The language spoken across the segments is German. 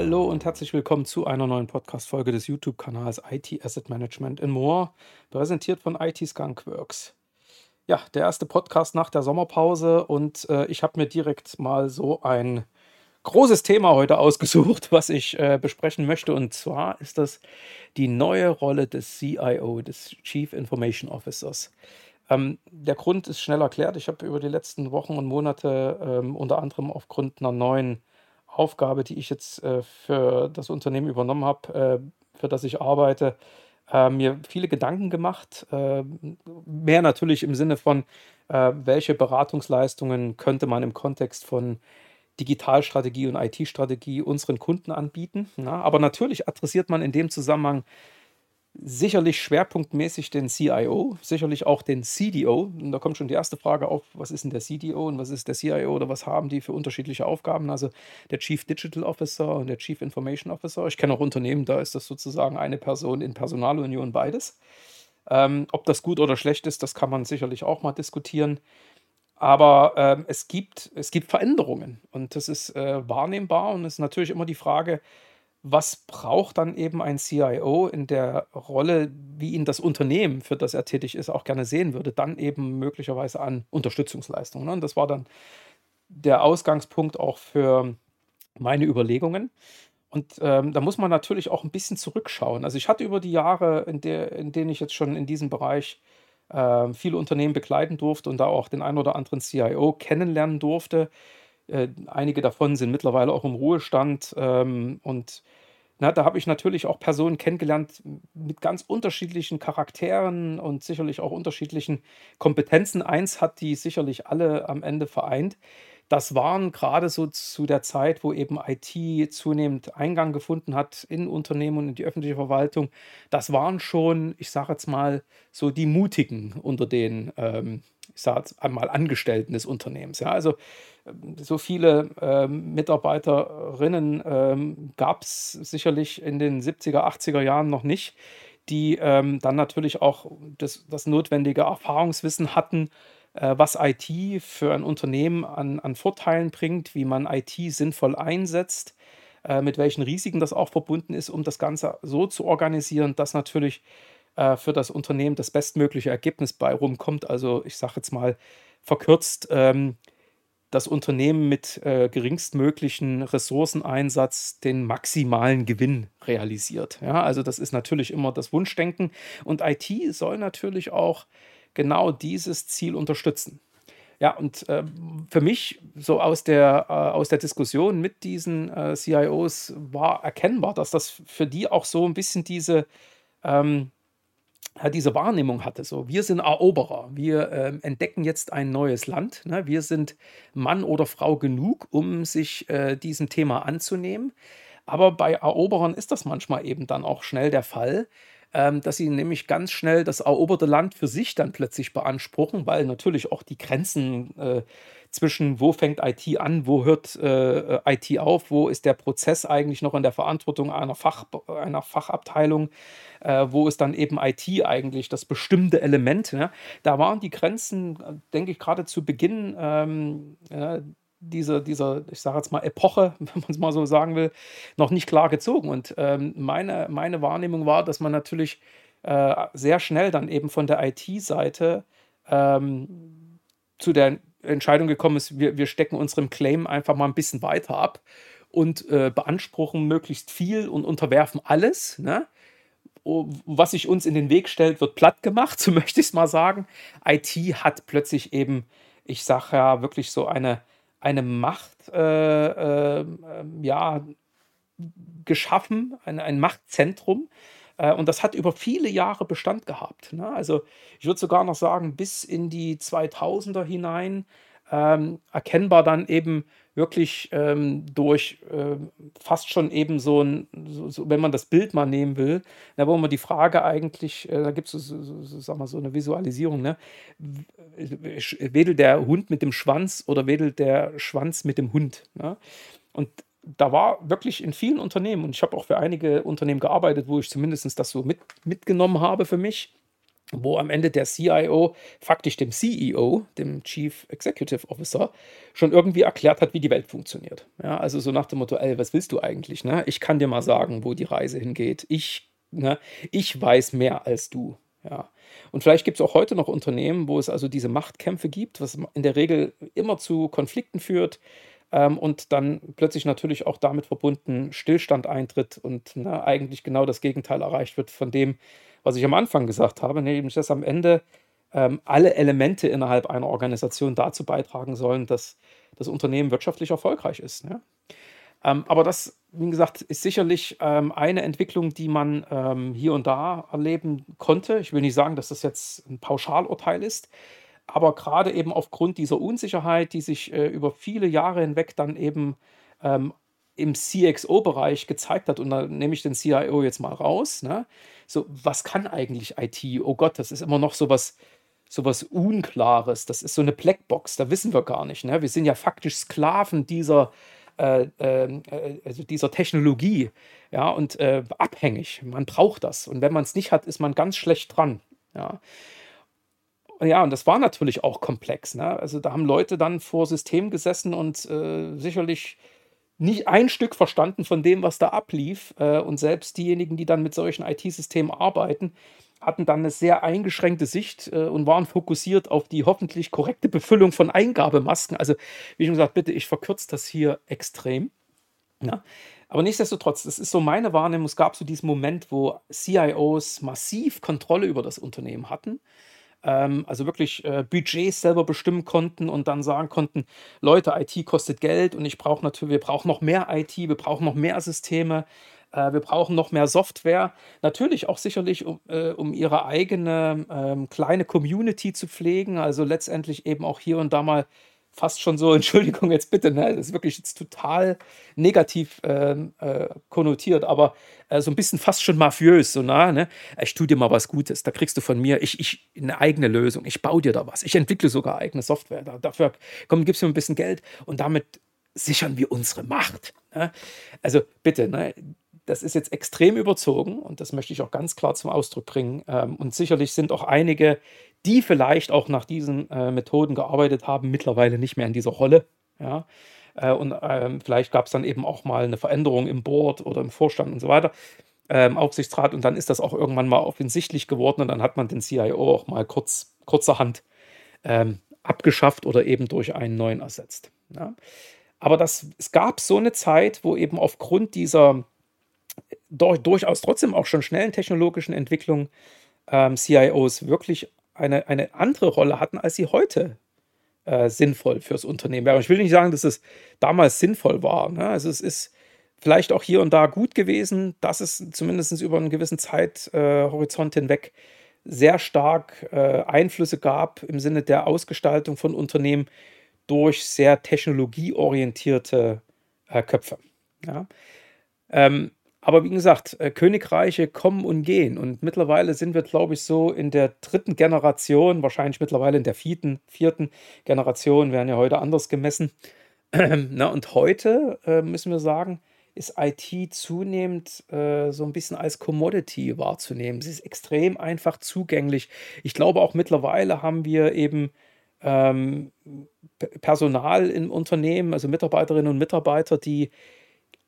Hallo und herzlich willkommen zu einer neuen Podcast-Folge des YouTube-Kanals IT Asset Management in More, präsentiert von IT Skunkworks. Ja, der erste Podcast nach der Sommerpause und äh, ich habe mir direkt mal so ein großes Thema heute ausgesucht, was ich äh, besprechen möchte. Und zwar ist das die neue Rolle des CIO, des Chief Information Officers. Ähm, der Grund ist schnell erklärt. Ich habe über die letzten Wochen und Monate ähm, unter anderem aufgrund einer neuen Aufgabe, die ich jetzt äh, für das Unternehmen übernommen habe, äh, für das ich arbeite, äh, mir viele Gedanken gemacht. Äh, mehr natürlich im Sinne von, äh, welche Beratungsleistungen könnte man im Kontext von Digitalstrategie und IT-Strategie unseren Kunden anbieten. Na? Aber natürlich adressiert man in dem Zusammenhang sicherlich schwerpunktmäßig den CIO, sicherlich auch den CDO. Und da kommt schon die erste Frage auf, was ist denn der CDO und was ist der CIO oder was haben die für unterschiedliche Aufgaben? Also der Chief Digital Officer und der Chief Information Officer. Ich kenne auch Unternehmen, da ist das sozusagen eine Person in Personalunion beides. Ähm, ob das gut oder schlecht ist, das kann man sicherlich auch mal diskutieren. Aber ähm, es, gibt, es gibt Veränderungen und das ist äh, wahrnehmbar und es ist natürlich immer die Frage, was braucht dann eben ein CIO in der Rolle, wie ihn das Unternehmen, für das er tätig ist, auch gerne sehen würde, dann eben möglicherweise an Unterstützungsleistungen. Ne? Und das war dann der Ausgangspunkt auch für meine Überlegungen. Und ähm, da muss man natürlich auch ein bisschen zurückschauen. Also ich hatte über die Jahre, in, der, in denen ich jetzt schon in diesem Bereich äh, viele Unternehmen begleiten durfte und da auch den einen oder anderen CIO kennenlernen durfte, äh, einige davon sind mittlerweile auch im Ruhestand. Ähm, und na, da habe ich natürlich auch Personen kennengelernt mit ganz unterschiedlichen Charakteren und sicherlich auch unterschiedlichen Kompetenzen. Eins hat die sicherlich alle am Ende vereint. Das waren gerade so zu der Zeit, wo eben IT zunehmend Eingang gefunden hat in Unternehmen und in die öffentliche Verwaltung. Das waren schon, ich sage jetzt mal, so die Mutigen unter den ähm, ich sage jetzt einmal Angestellten des Unternehmens. Ja, also ähm, so viele ähm, Mitarbeiterinnen ähm, gab es sicherlich in den 70er, 80er Jahren noch nicht, die ähm, dann natürlich auch das, das notwendige Erfahrungswissen hatten, was IT für ein Unternehmen an, an Vorteilen bringt, wie man IT sinnvoll einsetzt, äh, mit welchen Risiken das auch verbunden ist, um das Ganze so zu organisieren, dass natürlich äh, für das Unternehmen das bestmögliche Ergebnis bei rumkommt. Also ich sage jetzt mal verkürzt, ähm, das Unternehmen mit äh, geringstmöglichen Ressourceneinsatz den maximalen Gewinn realisiert. Ja, also das ist natürlich immer das Wunschdenken und IT soll natürlich auch genau dieses Ziel unterstützen. Ja, und äh, für mich, so aus der, äh, aus der Diskussion mit diesen äh, CIOs, war erkennbar, dass das für die auch so ein bisschen diese, ähm, diese Wahrnehmung hatte. So, wir sind Eroberer, wir ähm, entdecken jetzt ein neues Land. Ne? Wir sind Mann oder Frau genug, um sich äh, diesem Thema anzunehmen. Aber bei Eroberern ist das manchmal eben dann auch schnell der Fall, ähm, dass sie nämlich ganz schnell das eroberte Land für sich dann plötzlich beanspruchen, weil natürlich auch die Grenzen äh, zwischen wo fängt IT an, wo hört äh, IT auf, wo ist der Prozess eigentlich noch in der Verantwortung einer, Fach, einer Fachabteilung, äh, wo ist dann eben IT eigentlich das bestimmte Element. Ne? Da waren die Grenzen, denke ich, gerade zu Beginn ähm, ja, dieser, dieser, ich sage jetzt mal, Epoche, wenn man es mal so sagen will, noch nicht klar gezogen. Und ähm, meine, meine Wahrnehmung war, dass man natürlich äh, sehr schnell dann eben von der IT-Seite ähm, zu der Entscheidung gekommen ist, wir, wir stecken unserem Claim einfach mal ein bisschen weiter ab und äh, beanspruchen möglichst viel und unterwerfen alles. Ne? Was sich uns in den Weg stellt, wird platt gemacht, so möchte ich es mal sagen. IT hat plötzlich eben, ich sage ja wirklich so eine, eine Macht äh, äh, ja, geschaffen, ein, ein Machtzentrum, äh, und das hat über viele Jahre Bestand gehabt. Ne? Also ich würde sogar noch sagen, bis in die 2000er hinein ähm, erkennbar dann eben wirklich ähm, durch äh, fast schon eben so ein, so, so, wenn man das Bild mal nehmen will, da wo man die Frage eigentlich, äh, da gibt es so, so, so, sag mal, so eine Visualisierung, ne? wedelt der Hund mit dem Schwanz oder wedelt der Schwanz mit dem Hund? Ne? Und da war wirklich in vielen Unternehmen, und ich habe auch für einige Unternehmen gearbeitet, wo ich zumindest das so mit, mitgenommen habe für mich, wo am Ende der CIO faktisch dem CEO, dem Chief Executive Officer, schon irgendwie erklärt hat, wie die Welt funktioniert. Ja, also so nach dem Motto, ey, was willst du eigentlich? Ne? Ich kann dir mal sagen, wo die Reise hingeht. Ich, ne, ich weiß mehr als du. Ja. Und vielleicht gibt es auch heute noch Unternehmen, wo es also diese Machtkämpfe gibt, was in der Regel immer zu Konflikten führt ähm, und dann plötzlich natürlich auch damit verbunden Stillstand eintritt und ne, eigentlich genau das Gegenteil erreicht wird von dem, was ich am Anfang gesagt habe, nämlich dass am Ende ähm, alle Elemente innerhalb einer Organisation dazu beitragen sollen, dass das Unternehmen wirtschaftlich erfolgreich ist. Ne? Ähm, aber das, wie gesagt, ist sicherlich ähm, eine Entwicklung, die man ähm, hier und da erleben konnte. Ich will nicht sagen, dass das jetzt ein Pauschalurteil ist, aber gerade eben aufgrund dieser Unsicherheit, die sich äh, über viele Jahre hinweg dann eben ähm, im CXO-Bereich gezeigt hat, und da nehme ich den CIO jetzt mal raus, ne? so, was kann eigentlich IT? Oh Gott, das ist immer noch so was, Unklares, das ist so eine Blackbox, da wissen wir gar nicht. Ne? Wir sind ja faktisch Sklaven dieser, äh, ähm, äh, also dieser Technologie ja, und äh, abhängig. Man braucht das. Und wenn man es nicht hat, ist man ganz schlecht dran. Ja. Ja, und das war natürlich auch komplex. Ne? Also da haben Leute dann vor System gesessen und äh, sicherlich nicht ein Stück verstanden von dem, was da ablief. Äh, und selbst diejenigen, die dann mit solchen IT-Systemen arbeiten, hatten dann eine sehr eingeschränkte Sicht äh, und waren fokussiert auf die hoffentlich korrekte Befüllung von Eingabemasken. Also, wie schon gesagt, bitte, ich verkürze das hier extrem. Ja. Aber nichtsdestotrotz, das ist so meine Wahrnehmung. Es gab so diesen Moment, wo CIOs massiv Kontrolle über das Unternehmen hatten ähm, also wirklich äh, Budgets selber bestimmen konnten und dann sagen konnten, Leute, IT kostet Geld und ich brauche natürlich, wir brauchen noch mehr IT, wir brauchen noch mehr Systeme, äh, wir brauchen noch mehr Software. Natürlich auch sicherlich, um, äh, um ihre eigene ähm, kleine Community zu pflegen, also letztendlich eben auch hier und da mal fast schon so, Entschuldigung jetzt bitte, ne, das ist wirklich jetzt total negativ ähm, äh, konnotiert, aber äh, so ein bisschen fast schon mafiös, so nah, ne? Ich tue dir mal was Gutes, da kriegst du von mir ich, ich, eine eigene Lösung, ich baue dir da was, ich entwickle sogar eigene Software, da, dafür komm, gibst du mir ein bisschen Geld und damit sichern wir unsere Macht. Ne? Also bitte, ne? das ist jetzt extrem überzogen und das möchte ich auch ganz klar zum Ausdruck bringen. Ähm, und sicherlich sind auch einige, die vielleicht auch nach diesen äh, Methoden gearbeitet haben, mittlerweile nicht mehr in dieser Rolle. Ja? Äh, und ähm, vielleicht gab es dann eben auch mal eine Veränderung im Board oder im Vorstand und so weiter, ähm, Aufsichtsrat. Und dann ist das auch irgendwann mal offensichtlich geworden und dann hat man den CIO auch mal kurz, kurzerhand ähm, abgeschafft oder eben durch einen neuen ersetzt. Ja? Aber das, es gab so eine Zeit, wo eben aufgrund dieser durch, durchaus trotzdem auch schon schnellen technologischen Entwicklungen ähm, CIOs wirklich eine, eine andere Rolle hatten, als sie heute äh, sinnvoll fürs Unternehmen wäre. Ich will nicht sagen, dass es damals sinnvoll war. Ne? Also es ist vielleicht auch hier und da gut gewesen, dass es zumindest über einen gewissen Zeithorizont äh, hinweg sehr stark äh, Einflüsse gab im Sinne der Ausgestaltung von Unternehmen durch sehr technologieorientierte äh, Köpfe. Ja? Ähm, aber wie gesagt, äh, Königreiche kommen und gehen. Und mittlerweile sind wir, glaube ich, so in der dritten Generation, wahrscheinlich mittlerweile in der vierten, vierten Generation, werden ja heute anders gemessen. Na, und heute äh, müssen wir sagen, ist IT zunehmend äh, so ein bisschen als Commodity wahrzunehmen. Sie ist extrem einfach zugänglich. Ich glaube, auch mittlerweile haben wir eben ähm, Personal im Unternehmen, also Mitarbeiterinnen und Mitarbeiter, die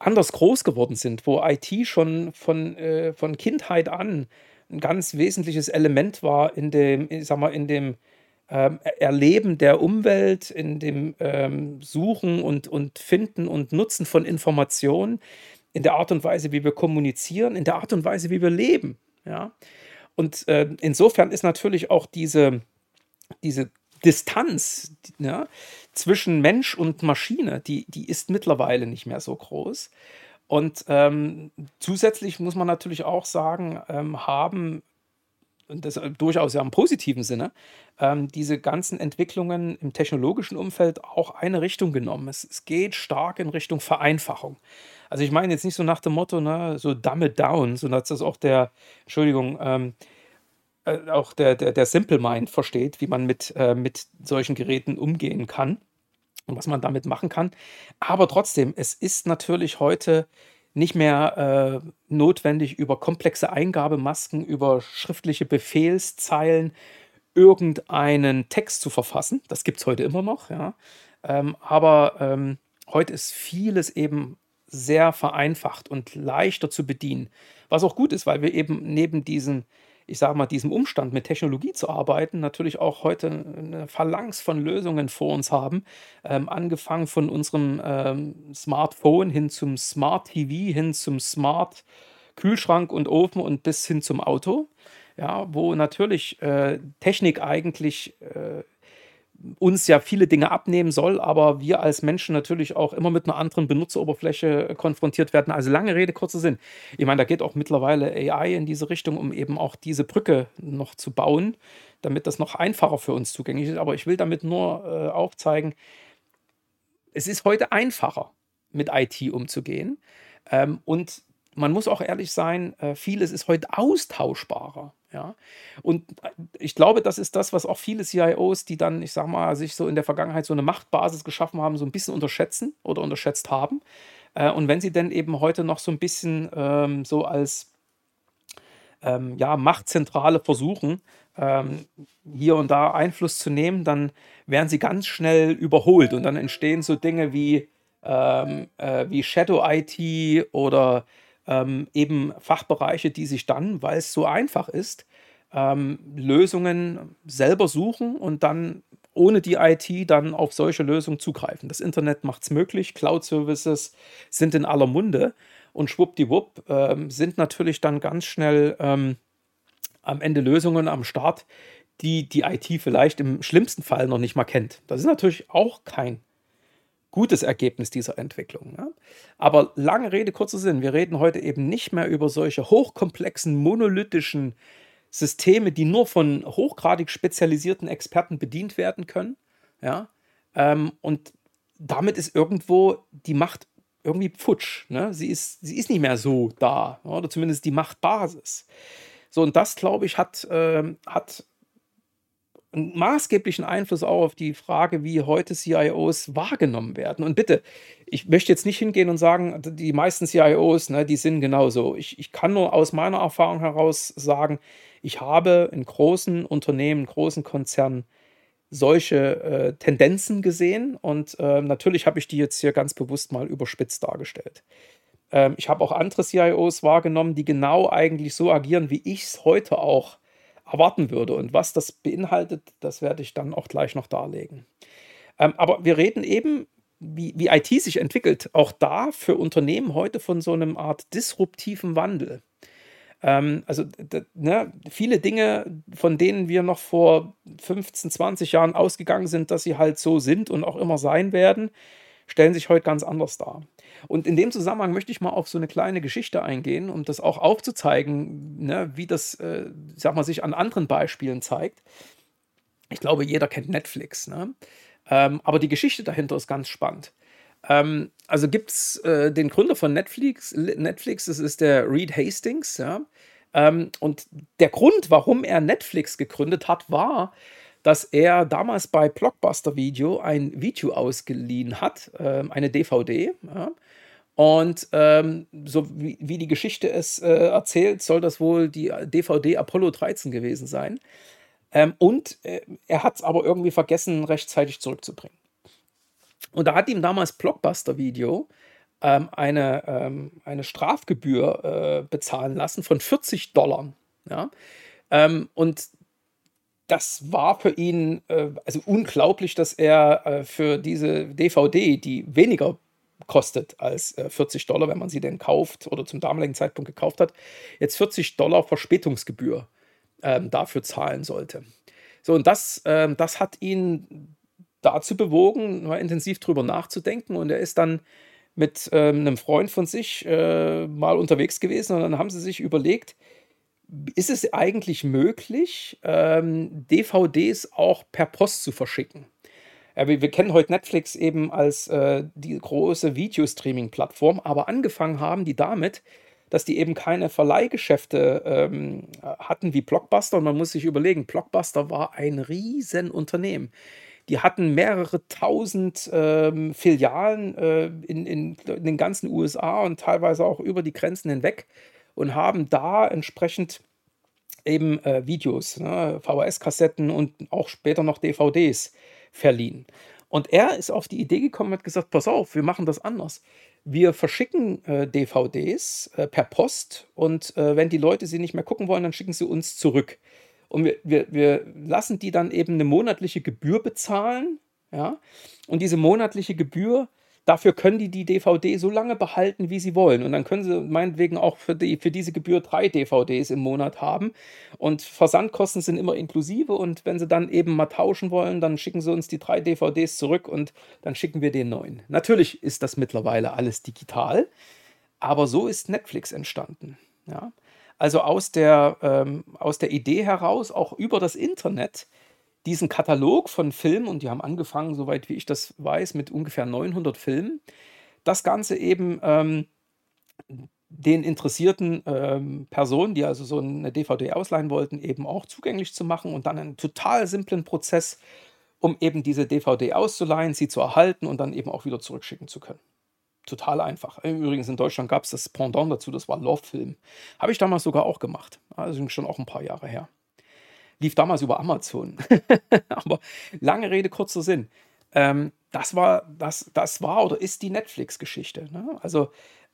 anders groß geworden sind, wo IT schon von, äh, von Kindheit an ein ganz wesentliches Element war in dem, ich sag mal, in dem ähm, Erleben der Umwelt, in dem ähm, Suchen und, und Finden und Nutzen von Informationen, in der Art und Weise, wie wir kommunizieren, in der Art und Weise, wie wir leben. Ja? Und äh, insofern ist natürlich auch diese, diese Distanz ja, zwischen Mensch und Maschine, die, die ist mittlerweile nicht mehr so groß. Und ähm, zusätzlich muss man natürlich auch sagen, ähm, haben, und das durchaus ja im positiven Sinne, ähm, diese ganzen Entwicklungen im technologischen Umfeld auch eine Richtung genommen. Es, es, geht stark in Richtung Vereinfachung. Also ich meine jetzt nicht so nach dem Motto, ne, so dumb it down, sondern das auch der, Entschuldigung, ähm, äh, auch der, der, der Simple Mind versteht, wie man mit, äh, mit solchen Geräten umgehen kann und was man damit machen kann. Aber trotzdem, es ist natürlich heute nicht mehr äh, notwendig, über komplexe Eingabemasken, über schriftliche Befehlszeilen irgendeinen Text zu verfassen. Das gibt es heute immer noch, ja. Ähm, aber ähm, heute ist vieles eben sehr vereinfacht und leichter zu bedienen. Was auch gut ist, weil wir eben neben diesen, ich sage mal, diesem Umstand mit Technologie zu arbeiten, natürlich auch heute eine Phalanx von Lösungen vor uns haben. Ähm, angefangen von unserem ähm, Smartphone hin zum Smart TV, hin zum Smart Kühlschrank und Ofen und bis hin zum Auto. Ja, wo natürlich äh, Technik eigentlich äh, uns ja viele Dinge abnehmen soll, aber wir als Menschen natürlich auch immer mit einer anderen Benutzeroberfläche konfrontiert werden. Also lange Rede, kurzer Sinn. Ich meine, da geht auch mittlerweile AI in diese Richtung, um eben auch diese Brücke noch zu bauen, damit das noch einfacher für uns zugänglich ist. Aber ich will damit nur äh, aufzeigen, es ist heute einfacher, mit IT umzugehen. Ähm, und man muss auch ehrlich sein, äh, vieles ist heute austauschbarer. Ja, und äh, ich glaube, das ist das, was auch viele CIOs, die dann, ich sag mal, sich so in der Vergangenheit so eine Machtbasis geschaffen haben, so ein bisschen unterschätzen oder unterschätzt haben. Äh, und wenn sie dann eben heute noch so ein bisschen ähm, so als ähm, ja, Machtzentrale versuchen, ähm, hier und da Einfluss zu nehmen, dann werden sie ganz schnell überholt und dann entstehen so Dinge wie, ähm, äh, wie Shadow IT oder ähm, eben Fachbereiche, die sich dann, weil es so einfach ist, ähm, Lösungen selber suchen und dann ohne die IT dann auf solche Lösungen zugreifen. Das Internet macht es möglich, Cloud-Services sind in aller Munde und schwuppdiwupp ähm, sind natürlich dann ganz schnell ähm, am Ende Lösungen am Start, die die IT vielleicht im schlimmsten Fall noch nicht mal kennt. Das ist natürlich auch kein gutes Ergebnis dieser Entwicklung. Ja? Aber lange Rede, kurzer Sinn, wir reden heute eben nicht mehr über solche hochkomplexen, monolithischen Systeme, die nur von hochgradig spezialisierten Experten bedient werden können. Ja? Ähm, und damit ist irgendwo die Macht irgendwie futsch. Ne? Sie, ist, sie ist nicht mehr so da, oder zumindest die Machtbasis. So, und das, glaube ich, hat, äh, hat einen maßgeblichen Einfluss auch auf die Frage, wie heute CIOs wahrgenommen werden. Und bitte, ich möchte jetzt nicht hingehen und sagen, die meisten CIOs, ne, die sind genauso. Ich, ich kann nur aus meiner Erfahrung heraus sagen, ich habe in großen Unternehmen, großen Konzernen solche äh, Tendenzen gesehen und äh, natürlich habe ich die jetzt hier ganz bewusst mal überspitzt dargestellt. Ähm, ich habe auch andere CIOs wahrgenommen, die genau eigentlich so agieren, wie ich es heute auch erwarten würde. Und was das beinhaltet, das werde ich dann auch gleich noch darlegen. Ähm, aber wir reden eben, wie, wie IT sich entwickelt, auch da für Unternehmen heute von so einem Art disruptiven Wandel. Ähm, also ne, viele Dinge, von denen wir noch vor 15, 20 Jahren ausgegangen sind, dass sie halt so sind und auch immer sein werden, stellen sich heute ganz anders dar. Und in dem Zusammenhang möchte ich mal auf so eine kleine Geschichte eingehen, um das auch aufzuzeigen, ne, wie das, äh, sag mal, sich an anderen Beispielen zeigt. Ich glaube, jeder kennt Netflix, ne? Ähm, aber die Geschichte dahinter ist ganz spannend. Ähm, also gibt es äh, den Gründer von Netflix, Netflix, das ist der Reed Hastings, ja. Ähm, und der Grund, warum er Netflix gegründet hat, war, dass er damals bei Blockbuster Video ein Video ausgeliehen hat, äh, eine DVD. Ja. Und ähm, so wie, wie, die Geschichte es äh, erzählt, soll das wohl die DVD Apollo 13 gewesen sein. Ähm, und äh, er hat es aber irgendwie vergessen, rechtzeitig zurückzubringen. Und da hat ihm damals Blockbuster Video ähm, eine, ähm, eine Strafgebühr äh, bezahlen lassen von 40 Dollar. Ja? Ähm, und das war für ihn äh, also unglaublich, dass er äh, für diese DVD, die weniger kostet als äh, 40 Dollar, wenn man sie denn kauft oder zum damaligen Zeitpunkt gekauft hat, jetzt 40 Dollar Verspätungsgebühr ähm, dafür zahlen sollte. So, und das, ähm, das hat ihn dazu bewogen, mal intensiv drüber nachzudenken. Und er ist dann mit ähm, einem Freund von sich äh, mal unterwegs gewesen und dann haben sie sich überlegt, ist es eigentlich möglich, ähm, DVDs auch per Post zu verschicken? Ja, wir, wir, kennen heute Netflix eben als äh, die große Videostreaming-Plattform, aber angefangen haben die damit, dass die eben keine Verleihgeschäfte ähm, hatten wie Blockbuster. Und man muss sich überlegen, Blockbuster war ein Riesenunternehmen. Die hatten mehrere tausend ähm, Filialen äh, in, in, in den ganzen USA und teilweise auch über die Grenzen hinweg und haben da entsprechend eben äh, Videos, ne, VHS-Kassetten und auch später noch DVDs verliehen. Und er ist auf die Idee gekommen und hat gesagt, pass auf, wir machen das anders. Wir verschicken äh, DVDs äh, per Post und äh, wenn die Leute sie nicht mehr gucken wollen, dann schicken sie uns zurück. Und wir, wir, wir lassen die dann eben eine monatliche Gebühr bezahlen. Ja? Und diese monatliche Gebühr Dafür können die die DVD so lange behalten, wie sie wollen. Und dann können sie meinetwegen auch für, die, für diese Gebühr drei DVDs im Monat haben. Und Versandkosten sind immer inklusive. Und wenn sie dann eben mal tauschen wollen, dann schicken sie uns die drei DVDs zurück und dann schicken wir den neuen. Natürlich ist das mittlerweile alles digital, aber so ist Netflix entstanden. Ja? Also aus der, ähm, aus der Idee heraus, auch über das Internet, diesen Katalog von Filmen, und die haben angefangen, soweit wie ich das weiß, mit ungefähr 900 Filmen, das Ganze eben ähm, den interessierten ähm, Personen, die also so eine DVD ausleihen wollten, eben auch zugänglich zu machen und dann einen total simplen Prozess, um eben diese DVD auszuleihen, sie zu erhalten und dann eben auch wieder zurückschicken zu können. Total einfach. Übrigens in Deutschland gab es das Pendant dazu, das war Love Film. Habe ich damals sogar auch gemacht. Also schon auch ein paar Jahre her. Lief damals über Amazon. Aber lange Rede, kurzer Sinn. Ähm, das war, das, das war oder ist die Netflix-Geschichte. Ne? Also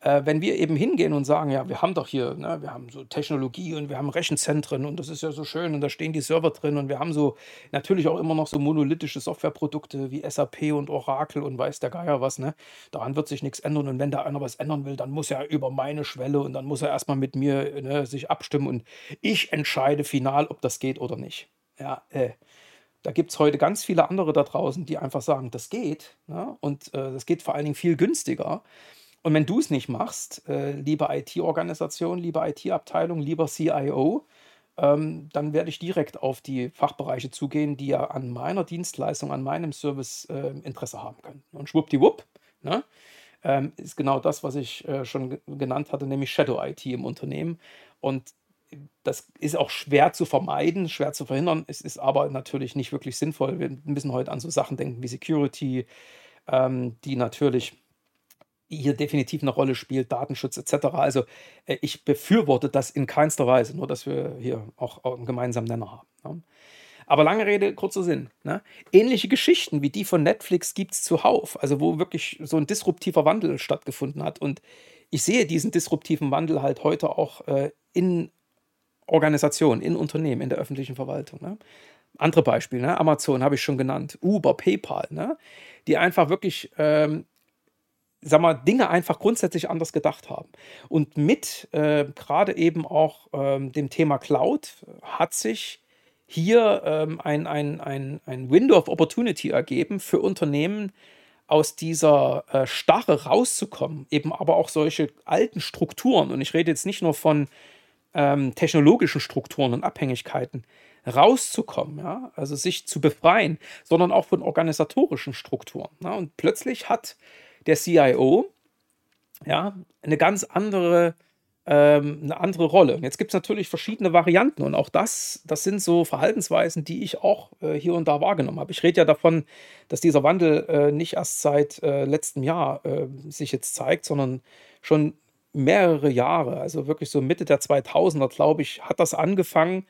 äh, wenn wir eben hingehen und sagen, ja, wir haben doch hier, ne, wir haben so Technologie und wir haben Rechenzentren und das ist ja so schön und da stehen die Server drin und wir haben so natürlich auch immer noch so monolithische Softwareprodukte wie SAP und Oracle und weiß der Geier was, ne? Daran wird sich nichts ändern und wenn da einer was ändern will, dann muss er über meine Schwelle und dann muss er erstmal mit mir ne, sich abstimmen und ich entscheide final, ob das geht oder nicht. Ja, äh, da gibt es heute ganz viele andere da draußen, die einfach sagen, das geht. Ne? Und äh, das geht vor allen Dingen viel günstiger. Und wenn du es nicht machst, äh, liebe IT-Organisation, liebe IT-Abteilung, lieber CIO, ähm, dann werde ich direkt auf die Fachbereiche zugehen, die ja an meiner Dienstleistung, an meinem Service äh, Interesse haben können. Und schwuppdiwupp, ne, ähm, ist genau das, was ich äh, schon genannt hatte, nämlich Shadow IT im Unternehmen. Und das ist auch schwer zu vermeiden, schwer zu verhindern. Es ist aber natürlich nicht wirklich sinnvoll. Wir müssen heute an so Sachen denken wie Security, ähm, die natürlich hier definitiv eine Rolle spielt, Datenschutz etc. Also äh, ich befürworte das in keinster Weise, nur dass wir hier auch einen gemeinsamen Nenner haben. Ne? Aber lange Rede, kurzer Sinn. Ne? Ähnliche Geschichten wie die von Netflix gibt es zuhauf, also wo wirklich so ein disruptiver Wandel stattgefunden hat. Und ich sehe diesen disruptiven Wandel halt heute auch äh, in Organisationen, in Unternehmen, in der öffentlichen Verwaltung. Ne? Andere Beispiele, ne? Amazon habe ich schon genannt, Uber, PayPal, ne? die einfach wirklich ähm, sag mal, Dinge einfach grundsätzlich anders gedacht haben. Und mit äh, gerade eben auch ähm, dem Thema Cloud hat sich hier ähm, ein, ein, ein, ein Window of Opportunity ergeben für Unternehmen, aus dieser äh, Starre rauszukommen, eben aber auch solche alten Strukturen, und ich rede jetzt nicht nur von ähm, technologischen Strukturen und Abhängigkeiten, rauszukommen, ja, also sich zu befreien, sondern auch von organisatorischen Strukturen. Ja, und plötzlich hat der CIO ja, eine ganz andere, ähm, eine andere Rolle. Und jetzt gibt es natürlich verschiedene Varianten und auch das, das sind so Verhaltensweisen, die ich auch äh, hier und da wahrgenommen habe. Ich rede ja davon, dass dieser Wandel äh, nicht erst seit äh, letztem Jahr äh, sich jetzt zeigt, sondern schon mehrere Jahre, also wirklich so Mitte der 2000er, glaube ich, hat das angefangen.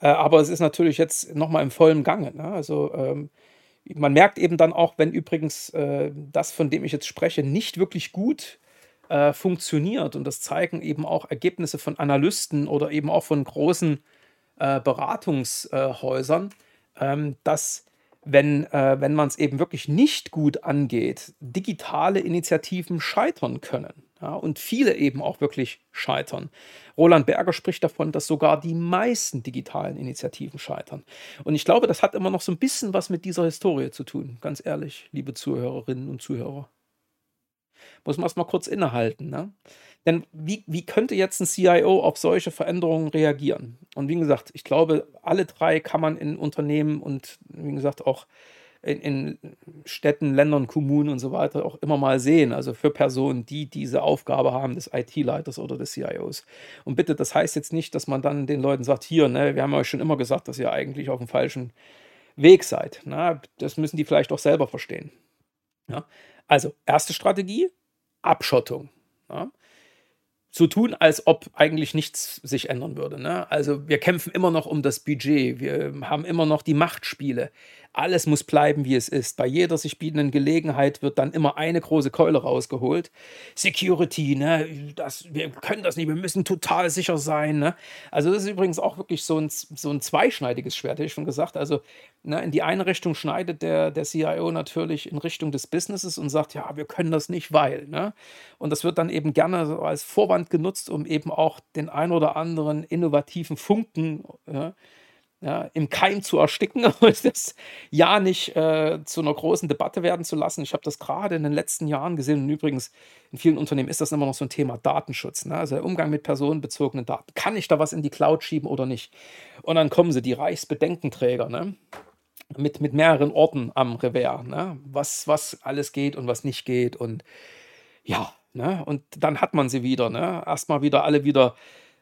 Äh, aber es ist natürlich jetzt nochmal im vollen Gange. Ne? Also ähm, man merkt eben dann auch, wenn übrigens äh, das, von dem ich jetzt spreche, nicht wirklich gut äh, funktioniert, und das zeigen eben auch Ergebnisse von Analysten oder eben auch von großen äh, Beratungshäusern, ähm, dass wenn, äh, wenn man es eben wirklich nicht gut angeht, digitale Initiativen scheitern können. Ja, und viele eben auch wirklich scheitern. Roland Berger spricht davon, dass sogar die meisten digitalen Initiativen scheitern. Und ich glaube, das hat immer noch so ein bisschen was mit dieser Historie zu tun, ganz ehrlich, liebe Zuhörerinnen und Zuhörer. Muss man erstmal kurz innehalten. Ne? Denn wie, wie könnte jetzt ein CIO auf solche Veränderungen reagieren? Und wie gesagt, ich glaube, alle drei kann man in Unternehmen und wie gesagt auch in, Städten, Ländern, Kommunen und so weiter auch immer mal sehen. Also für Personen, die diese Aufgabe haben des IT-Leiters oder des CIOs. Und bitte, das heißt jetzt nicht, dass man dann den Leuten sagt, hier, ne, wir haben euch schon immer gesagt, dass ihr eigentlich auf dem falschen Weg seid. Na, das müssen die vielleicht auch selber verstehen. Ja? Also, erste Strategie, Abschottung. Ja? so tun, als ob eigentlich nichts sich ändern würde. Ne? Also wir kämpfen immer noch um das Budget, wir haben immer noch die Machtspiele. Alles muss bleiben, wie es ist. Bei jeder sich bietenden Gelegenheit wird dann immer eine große Keule rausgeholt. Security, ne? das, wir können das nicht, wir müssen total sicher sein. Ne? Also das ist übrigens auch wirklich so ein, so ein zweischneidiges Schwert, hätte ich schon gesagt. Also ne, in die eine Richtung schneidet der, der CIO natürlich in Richtung des Businesses und sagt, ja, wir können das nicht, weil. Ne? Und das wird dann eben gerne so als Vorwand genutzt, um eben auch den ein oder anderen innovativen Funken ja, ja, im Keim zu ersticken und das ja nicht äh, zu einer großen Debatte werden zu lassen. Ich habe das gerade in den letzten Jahren gesehen und übrigens in vielen Unternehmen ist das immer noch so ein Thema Datenschutz, ne? also der Umgang mit personenbezogenen Daten. Kann ich da was in die Cloud schieben oder nicht? Und dann kommen sie, die Reichsbedenkenträger, ne? mit, mit mehreren Orten am Revers, ne? was, was alles geht und was nicht geht und ja, ne? und dann hat man sie wieder. Ne? Erstmal wieder alle wieder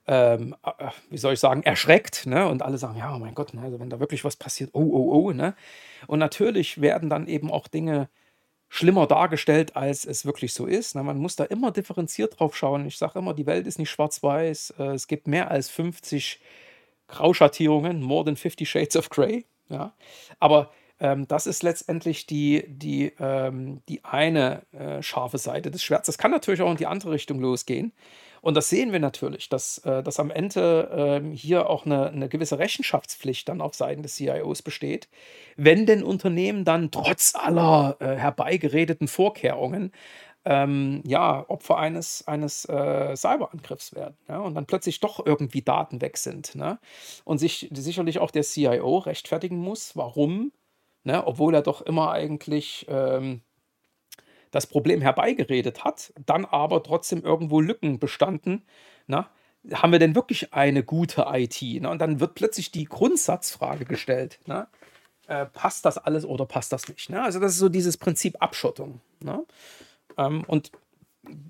ähm, äh, wie soll ich sagen, erschreckt. Ne? Und alle sagen, ja, oh mein Gott, ne? also wenn da wirklich was passiert, oh, oh, oh. Ne? Und natürlich werden dann eben auch Dinge schlimmer dargestellt, als es wirklich so ist. Ne? Man muss da immer differenziert drauf schauen. Ich sage immer, die Welt ist nicht schwarz-weiß. Äh, es gibt mehr als 50 Grauschattierungen, more than 50 Shades of Grey. Ja? Aber ähm, das ist letztendlich die, die, ähm, die eine äh, scharfe Seite des Schwerts. Das kann natürlich auch in die andere Richtung losgehen. Und das sehen wir natürlich, dass, äh, dass am Ende äh, hier auch eine, eine, gewisse Rechenschaftspflicht dann auf Seiten des CIOs besteht, wenn denn Unternehmen dann trotz aller äh, herbeigeredeten Vorkehrungen ähm, ja, Opfer eines, eines äh, Cyberangriffs werden ja, und dann plötzlich doch irgendwie Daten weg sind. Ne? Und sich sicherlich auch der CIO rechtfertigen muss, warum, ne, obwohl er doch immer eigentlich ähm, das Problem herbeigeredet hat, dann aber trotzdem irgendwo Lücken bestanden. Na, haben wir denn wirklich eine gute IT? Na, und dann wird plötzlich die Grundsatzfrage gestellt. Na, äh, passt das alles oder passt das nicht? Na, also das ist so dieses Prinzip Abschottung. Ähm, und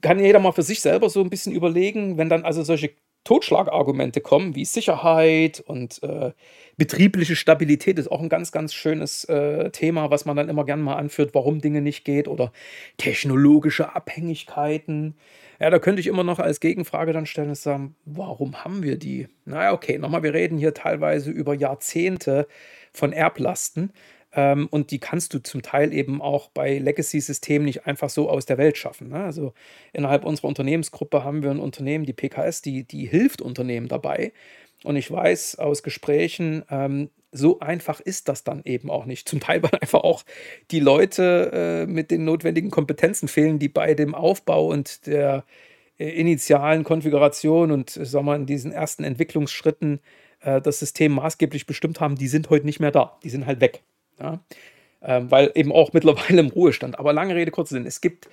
kann jeder mal für sich selber so ein bisschen überlegen, wenn dann also solche Totschlagargumente kommen, wie Sicherheit und äh, betriebliche Stabilität ist auch ein ganz, ganz schönes äh, Thema, was man dann immer gerne mal anführt, warum Dinge nicht geht oder technologische Abhängigkeiten. Ja, da könnte ich immer noch als Gegenfrage dann stellen und sagen, warum haben wir die? Naja, okay, nochmal, wir reden hier teilweise über Jahrzehnte von Erblasten. Ähm, und die kannst du zum Teil eben auch bei Legacy-Systemen nicht einfach so aus der Welt schaffen. Ne? Also innerhalb unserer Unternehmensgruppe haben wir ein Unternehmen, die PKS, die, die hilft Unternehmen dabei. Und ich weiß aus Gesprächen, ähm, so einfach ist das dann eben auch nicht. Zum Teil, weil einfach auch die Leute äh, mit den notwendigen Kompetenzen fehlen, die bei dem Aufbau und der äh, initialen Konfiguration und äh, sagen wir, in diesen ersten Entwicklungsschritten äh, das System maßgeblich bestimmt haben, die sind heute nicht mehr da. Die sind halt weg. Ja? Ähm, weil eben auch mittlerweile im Ruhestand. Aber lange Rede, kurzer Sinn. Es gibt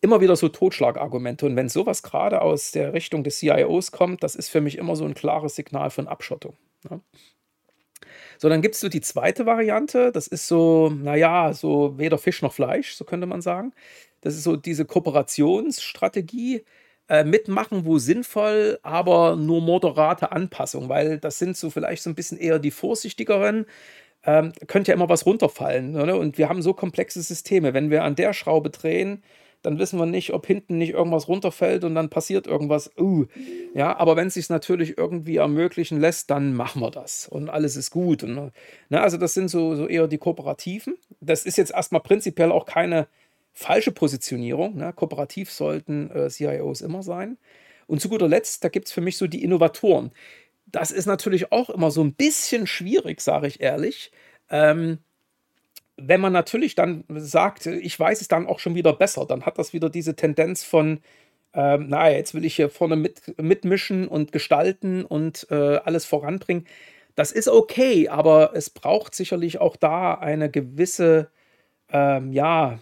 immer wieder so Totschlagargumente. Und wenn sowas gerade aus der Richtung des CIOs kommt, das ist für mich immer so ein klares Signal von Abschottung. Ja? So, dann gibt es so die zweite Variante. Das ist so, naja, so weder Fisch noch Fleisch, so könnte man sagen. Das ist so diese Kooperationsstrategie. Äh, mitmachen, wo sinnvoll, aber nur moderate Anpassung, weil das sind so vielleicht so ein bisschen eher die vorsichtigeren, ähm, könnte ja immer was runterfallen. Oder? Und wir haben so komplexe Systeme. Wenn wir an der Schraube drehen, dann wissen wir nicht, ob hinten nicht irgendwas runterfällt und dann passiert irgendwas. Uh, ja, aber wenn es sich natürlich irgendwie ermöglichen lässt, dann machen wir das und alles ist gut. Und, ne, also das sind so, so eher die Kooperativen. Das ist jetzt erstmal prinzipiell auch keine falsche Positionierung. Ne? Kooperativ sollten äh, CIOs immer sein. Und zu guter Letzt, da gibt es für mich so die Innovatoren das ist natürlich auch immer so ein bisschen schwierig, sage ich ehrlich. Ähm, wenn man natürlich dann sagt, ich weiß es dann auch schon wieder besser, dann hat das wieder diese Tendenz von, ähm, naja, jetzt will ich hier vorne mit, mitmischen und gestalten und äh, alles voranbringen. Das ist okay, aber es braucht sicherlich auch da eine gewisse, ähm, ja,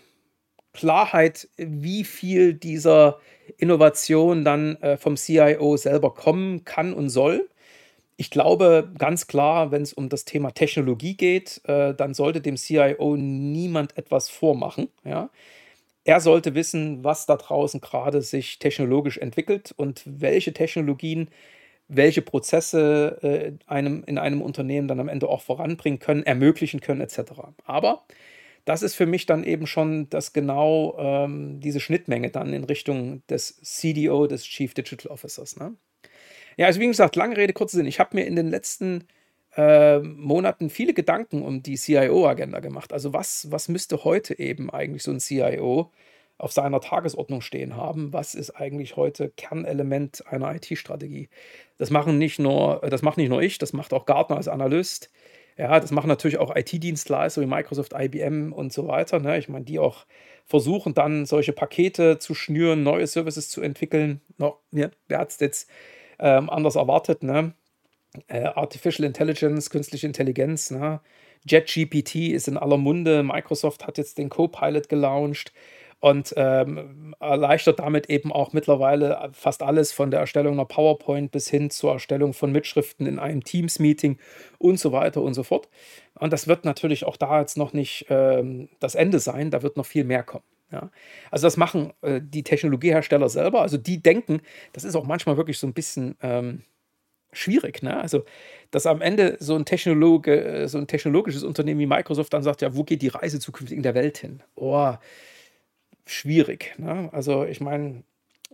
Klarheit, wie viel dieser Innovation dann äh, vom CIO selber kommen kann und soll. Ich glaube ganz klar, wenn es um das Thema Technologie geht, äh, dann sollte dem CIO niemand etwas vormachen. Ja? Er sollte wissen, was da draußen gerade sich technologisch entwickelt und welche Technologien welche Prozesse äh, einem, in einem Unternehmen dann am Ende auch voranbringen können, ermöglichen können, etc. Aber das ist für mich dann eben schon das genau ähm, diese Schnittmenge dann in Richtung des CDO, des Chief Digital Officers. Ne? Ja, also wie gesagt, lange Rede, kurzer Sinn. Ich habe mir in den letzten äh, Monaten viele Gedanken um die CIO-Agenda gemacht. Also was, was müsste heute eben eigentlich so ein CIO auf seiner Tagesordnung stehen haben? Was ist eigentlich heute Kernelement einer IT-Strategie? Das machen nicht nur, das macht nicht nur ich, das macht auch Gartner als Analyst. Ja, das machen natürlich auch IT-Dienstleister wie Microsoft, IBM und so weiter. Ne? Ich meine, die auch versuchen dann solche Pakete zu schnüren, neue Services zu entwickeln. No, ja, wer hat es jetzt ähm, anders erwartet? Ne? Äh, Artificial Intelligence, künstliche Intelligenz. Ne? JetGPT ist in aller Munde. Microsoft hat jetzt den Copilot gelauncht und ähm, erleichtert damit eben auch mittlerweile fast alles von der Erstellung einer PowerPoint bis hin zur Erstellung von Mitschriften in einem Teams-Meeting und so weiter und so fort. Und das wird natürlich auch da jetzt noch nicht ähm, das Ende sein, da wird noch viel mehr kommen. Ja. Also das machen äh, die Technologiehersteller selber, also die denken, das ist auch manchmal wirklich so ein bisschen ähm, schwierig, ne? Also, dass am Ende so ein Technologe, äh, so ein technologisches Unternehmen wie Microsoft dann sagt, ja, wo geht die Reise zukünftig in der Welt hin? Oh, schwierig. Ne? Also ich meine,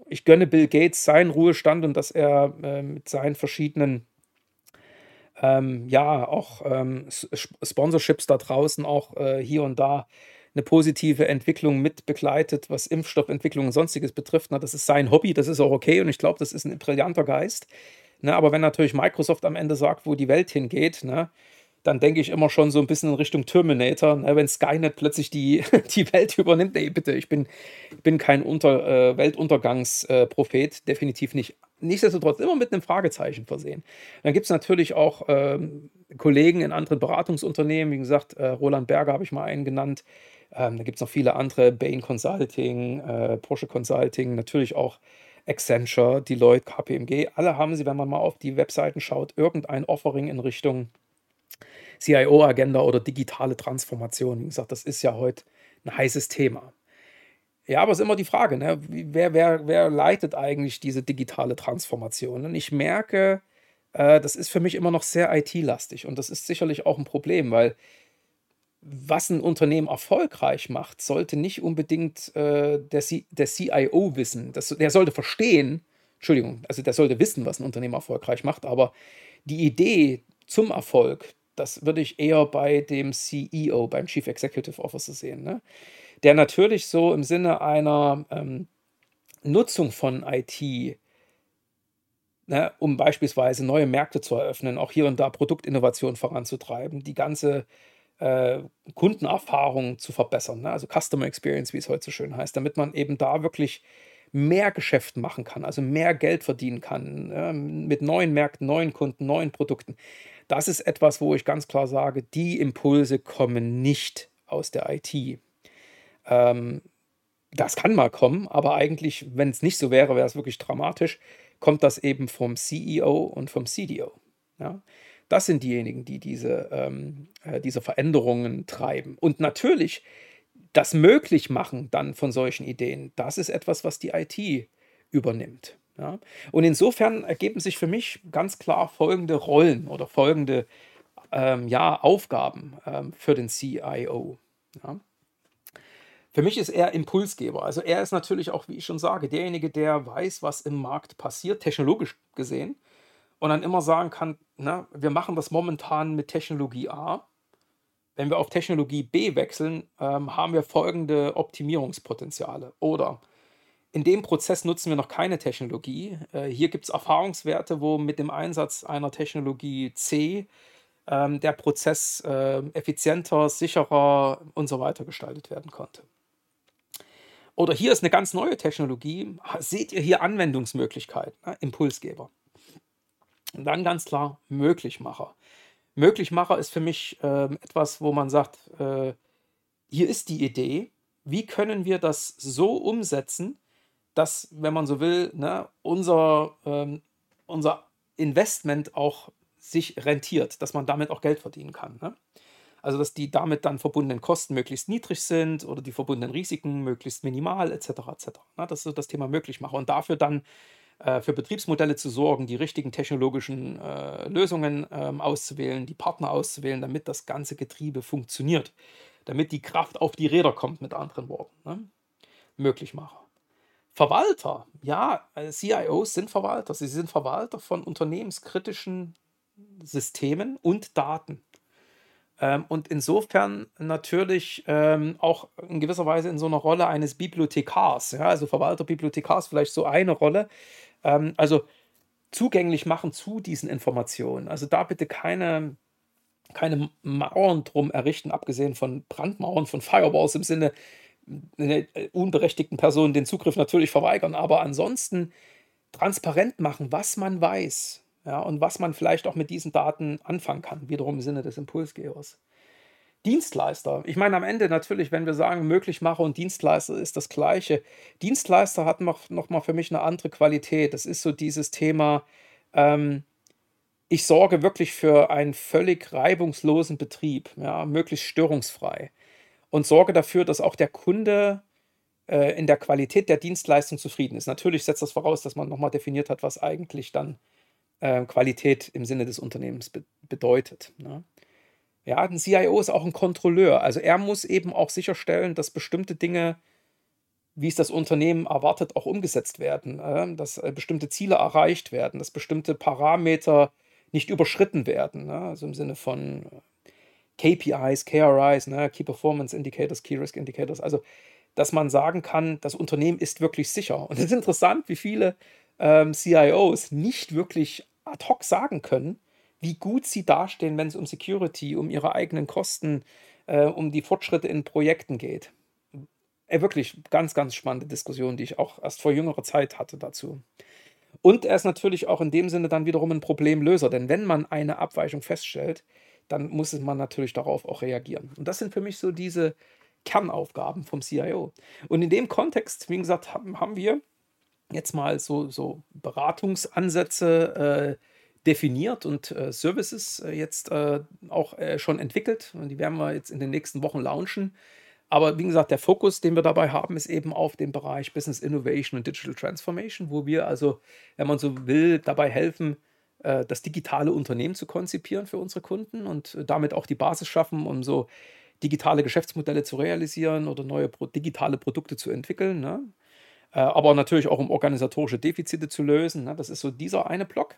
ich gönne Bill Gates seinen Ruhestand und dass er äh, mit seinen verschiedenen ähm, ja auch ähm, Sponsorships da draußen auch äh, hier und da eine positive Entwicklung mit begleitet, was Impfstoffentwicklung und sonstiges betrifft. Na, das ist sein Hobby, das ist auch okay und ich glaube, das ist ein brillanter Geist. Ne, aber wenn natürlich Microsoft am Ende sagt, wo die Welt hingeht, ne, dann denke ich immer schon so ein bisschen in Richtung Terminator. Ne? Wenn Skynet plötzlich die, die Welt übernimmt, nee, bitte, ich bin, bin kein Unter, äh, Weltuntergangsprophet, äh, definitiv nicht. Nichtsdestotrotz immer mit einem Fragezeichen versehen. Dann gibt es natürlich auch ähm, Kollegen in anderen Beratungsunternehmen, wie gesagt, äh, Roland Berger habe ich mal einen genannt. Ähm, da gibt es noch viele andere, Bain Consulting, äh, Porsche Consulting, natürlich auch Accenture, Deloitte, KPMG. Alle haben sie, wenn man mal auf die Webseiten schaut, irgendein Offering in Richtung CIO-Agenda oder digitale Transformation. Wie gesagt, das ist ja heute ein heißes Thema. Ja, aber es ist immer die Frage, ne? wer, wer, wer leitet eigentlich diese digitale Transformation? Und ich merke, äh, das ist für mich immer noch sehr IT-lastig und das ist sicherlich auch ein Problem, weil was ein Unternehmen erfolgreich macht, sollte nicht unbedingt äh, der, der CIO wissen. Das, der sollte verstehen, Entschuldigung, also der sollte wissen, was ein Unternehmen erfolgreich macht, aber die Idee zum Erfolg, das würde ich eher bei dem CEO, beim Chief Executive Officer sehen, ne? der natürlich so im Sinne einer ähm, Nutzung von IT, ne, um beispielsweise neue Märkte zu eröffnen, auch hier und da Produktinnovation voranzutreiben, die ganze äh, Kundenerfahrung zu verbessern, ne? also Customer Experience, wie es heute so schön heißt, damit man eben da wirklich mehr Geschäft machen kann, also mehr Geld verdienen kann, äh, mit neuen Märkten, neuen Kunden, neuen Produkten. Das ist etwas, wo ich ganz klar sage, die Impulse kommen nicht aus der IT. Ähm, das kann mal kommen, aber eigentlich, wenn es nicht so wäre, wäre es wirklich dramatisch, kommt das eben vom CEO und vom CDO. Ja? Das sind diejenigen, die diese, ähm, äh, diese Veränderungen treiben. Und natürlich das möglich machen dann von solchen Ideen, das ist etwas, was die IT übernimmt. Ja? Und insofern ergeben sich für mich ganz klar folgende Rollen oder folgende ähm, ja, Aufgaben ähm, für den CIO. Ja? Für mich ist er Impulsgeber. Also er ist natürlich auch, wie ich schon sage, derjenige, der weiß, was im Markt passiert, technologisch gesehen, und dann immer sagen kann, na, wir machen das momentan mit Technologie A. Wenn wir auf Technologie B wechseln, ähm, haben wir folgende Optimierungspotenziale. Oder in dem Prozess nutzen wir noch keine Technologie. Äh, hier gibt es Erfahrungswerte, wo mit dem Einsatz einer Technologie C ähm, der Prozess äh, effizienter, sicherer und so weiter gestaltet werden konnte. Oder hier ist eine ganz neue Technologie. Seht ihr hier Anwendungsmöglichkeiten? Ne? Impulsgeber. Und dann ganz klar Möglichmacher. Möglichmacher ist für mich äh, etwas, wo man sagt, äh, hier ist die Idee. Wie können wir das so umsetzen, dass, wenn man so will, ne, unser, ähm, unser Investment auch sich rentiert, dass man damit auch Geld verdienen kann. Ne? Also dass die damit dann verbundenen Kosten möglichst niedrig sind oder die verbundenen Risiken möglichst minimal etc. etc. Ne? Das ist so das Thema Möglichmacher. Und dafür dann für Betriebsmodelle zu sorgen, die richtigen technologischen äh, Lösungen ähm, auszuwählen, die Partner auszuwählen, damit das ganze Getriebe funktioniert, damit die Kraft auf die Räder kommt, mit anderen Worten. Ne? Möglichmacher. Verwalter, ja, äh, CIOs sind Verwalter. Sie sind Verwalter von unternehmenskritischen Systemen und Daten. Ähm, und insofern natürlich ähm, auch in gewisser Weise in so einer Rolle eines Bibliothekars, ja, also Verwalter, Bibliothekars, vielleicht so eine Rolle. Ähm, also zugänglich machen zu diesen Informationen. Also da bitte keine, keine Mauern drum errichten, abgesehen von Brandmauern, von Firewalls im Sinne, eine äh, unberechtigten Personen den Zugriff natürlich verweigern, aber ansonsten transparent machen, was man weiß ja, und was man vielleicht auch mit diesen Daten anfangen kann, wiederum im Sinne des Impulsgebers. Dienstleister. Ich meine, am Ende natürlich, wenn wir sagen, Möglichmacher und Dienstleister ist das Gleiche. Dienstleister hat noch, noch mal für mich eine andere Qualität. Das ist so dieses Thema, ähm, ich sorge wirklich für einen völlig reibungslosen Betrieb, ja, möglichst störungsfrei und sorge dafür, dass auch der Kunde äh, in der Qualität der Dienstleistung zufrieden ist. Natürlich setzt das voraus, dass man nochmal definiert hat, was eigentlich dann äh, Qualität im Sinne des Unternehmens be bedeutet. Ne? Ja, ein CIO ist auch ein Kontrolleur. Also er muss eben auch sicherstellen, dass bestimmte Dinge, wie es das Unternehmen erwartet, auch umgesetzt werden, äh, dass äh, bestimmte Ziele erreicht werden, dass bestimmte Parameter nicht überschritten werden. Ne? Also im Sinne von KPIs, KRIs, ne, Key Performance Indicators, Key Risk Indicators, also dass man sagen kann, das Unternehmen ist wirklich sicher. Und es ist interessant, wie viele ähm, CIOs nicht wirklich ad hoc sagen können, wie gut sie dastehen, wenn es um Security, um ihre eigenen Kosten, äh, um die Fortschritte in Projekten geht. Äh, wirklich ganz, ganz spannende Diskussion, die ich auch erst vor jüngerer Zeit hatte dazu. Und er ist natürlich auch in dem Sinne dann wiederum ein Problemlöser, denn wenn man eine Abweichung feststellt, dann muss man natürlich darauf auch reagieren. Und das sind für mich so diese Kernaufgaben vom CIO. Und in dem Kontext, wie gesagt, haben, wir jetzt mal so, so Beratungsansätze äh, definiert und äh, Services äh, jetzt äh, auch äh, schon entwickelt. Und die werden wir jetzt in den nächsten Wochen launchen. Aber wie gesagt, der Fokus, den wir dabei haben, ist eben auf dem Bereich Business Innovation und Digital Transformation, wo wir also, wenn man so will, dabei helfen, äh, das digitale Unternehmen zu konzipieren für unsere Kunden und damit auch die Basis schaffen, um so digitale Geschäftsmodelle zu realisieren oder neue pro digitale Produkte zu entwickeln. Ne? Äh, aber natürlich auch um organisatorische Defizite zu lösen. Ne? Das ist so dieser eine Block.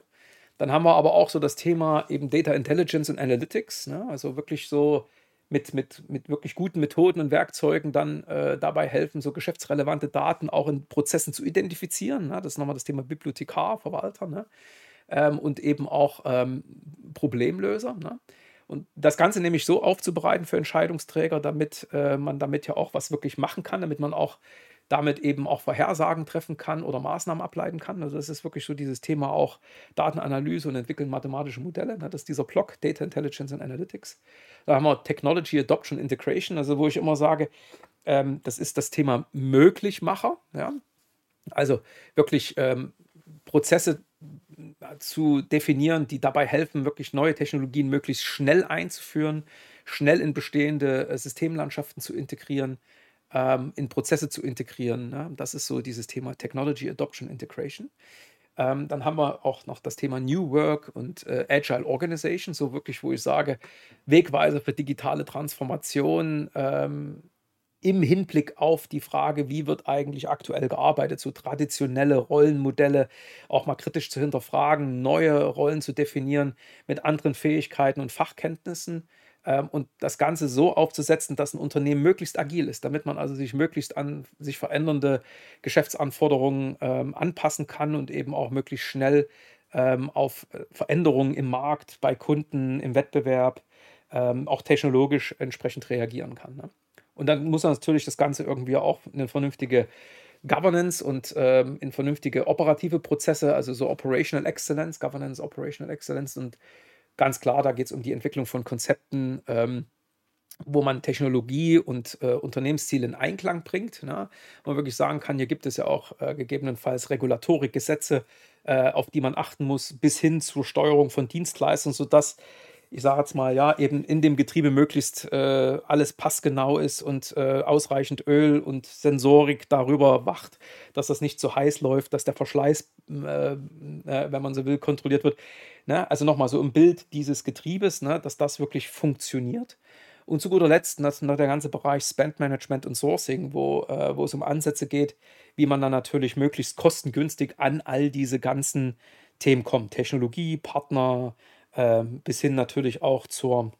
Dann haben wir aber auch so das Thema eben Data Intelligence und Analytics. Ne? Also wirklich so mit, mit, mit wirklich guten Methoden und Werkzeugen dann äh, dabei helfen, so geschäftsrelevante Daten auch in Prozessen zu identifizieren. Ne? Das ist nochmal das Thema Bibliothekar, Verwalter. Ne? ähm, und eben auch ähm, Problemlöser. Ne? Und das Ganze nämlich so aufzubereiten für Entscheidungsträger, damit äh, man damit ja auch was wirklich machen kann, damit man auch damit eben auch Vorhersagen treffen kann oder Maßnahmen ableiten kann. Also das ist wirklich so dieses Thema auch Datenanalyse und entwickeln mathematische Modelle. Ne? Das ist dieser Block Data Intelligence and Analytics. Da haben wir Technology Adoption Integration, also wo ich immer sage, ähm, das ist das Thema Möglichmacher. Also wirklich ähm, Prozesse zu definieren, die dabei helfen, wirklich neue Technologien möglichst schnell einzuführen, schnell in bestehende äh, Systemlandschaften zu integrieren, ähm, in Prozesse zu integrieren. Ne? Das ist so dieses Thema Technology Adoption Integration. Ähm, dann haben wir auch noch das Thema New Work und äh, Agile Organization, so wirklich, wo ich sage, Wegweiser für digitale Transformation, ähm, im Hinblick auf die Frage, wie wird eigentlich aktuell gearbeitet, so traditionelle Rollenmodelle auch mal kritisch zu hinterfragen, neue Rollen zu definieren mit anderen Fähigkeiten und Fachkenntnissen und das Ganze so aufzusetzen, dass ein Unternehmen möglichst agil ist, damit man also sich möglichst an sich verändernde Geschäftsanforderungen ähm, anpassen kann und eben auch möglichst schnell ähm, auf äh, Veränderungen im Markt, bei Kunden, im Wettbewerb, ähm, auch technologisch entsprechend reagieren kann. Ne? Und dann muss man natürlich das Ganze irgendwie auch in eine vernünftige Governance und ähm, in vernünftige operative Prozesse, also so Operational Excellence, Governance, Operational Excellence. Und ganz klar, da geht es um die Entwicklung von Konzepten, ähm, wo man Technologie und äh, Unternehmensziele in Einklang bringt. Ne? Man wirklich sagen kann, hier gibt es ja auch äh, gegebenenfalls Regulatorik, Gesetze, äh, auf die man achten muss, bis hin zur Steuerung von Dienstleistern, sodass ich sage jetzt mal, ja, eben in dem Getriebe möglichst äh, alles passgenau ist und äh, ausreichend Öl und Sensorik darüber wacht, dass das nicht zu heiß läuft, dass der Verschleiß, äh, äh wenn man so will, kontrolliert wird. Ne? Also nochmal so im Bild dieses Getriebes, ne? dass das wirklich funktioniert. Und zu guter Letzt das noch der ganze Bereich Spend Management und Sourcing, wo, äh, wo es um Ansätze geht, wie man dann natürlich möglichst kostengünstig an all diese ganzen Themen kommt. Technologie, Partner, bis hin natürlich auch zur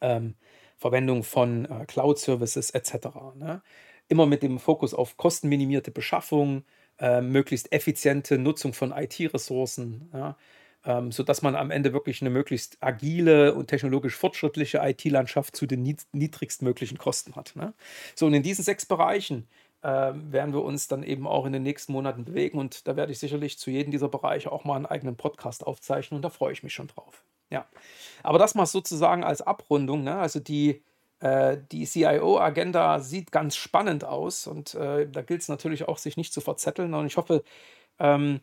ähm, Verwendung von äh, Cloud-Services etc. Ne? Immer mit dem Fokus auf kostenminimierte Beschaffung, äh, möglichst effiziente Nutzung von IT-Ressourcen. Ja? ähm, sodass man am Ende wirklich eine möglichst agile und technologisch fortschrittliche IT-Landschaft zu den niedrigstmöglichen Kosten hat. Ne? So, und in diesen sechs Bereichen werden wir uns dann eben auch in den nächsten Monaten bewegen und da werde ich sicherlich zu jedem dieser Bereiche auch mal einen eigenen Podcast aufzeichnen und da freue ich mich schon drauf. Ja, aber das mal sozusagen als Abrundung. Ne? Also die, äh, die CIO-Agenda sieht ganz spannend aus und äh, da gilt es natürlich auch, sich nicht zu verzetteln und ich hoffe, ähm,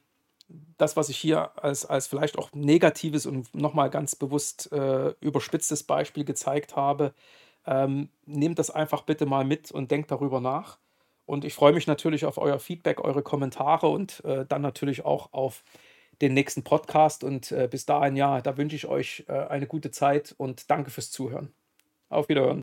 das, was ich hier als, als vielleicht auch negatives und nochmal ganz bewusst äh, überspitztes Beispiel gezeigt habe, ähm, nehmt das einfach bitte mal mit und denkt darüber nach. Und ich freue mich natürlich auf euer Feedback, eure Kommentare und äh, dann natürlich auch auf den nächsten Podcast. Und äh, bis dahin, ja, da wünsche ich euch äh, eine gute Zeit und danke fürs Zuhören. Auf Wiederhören.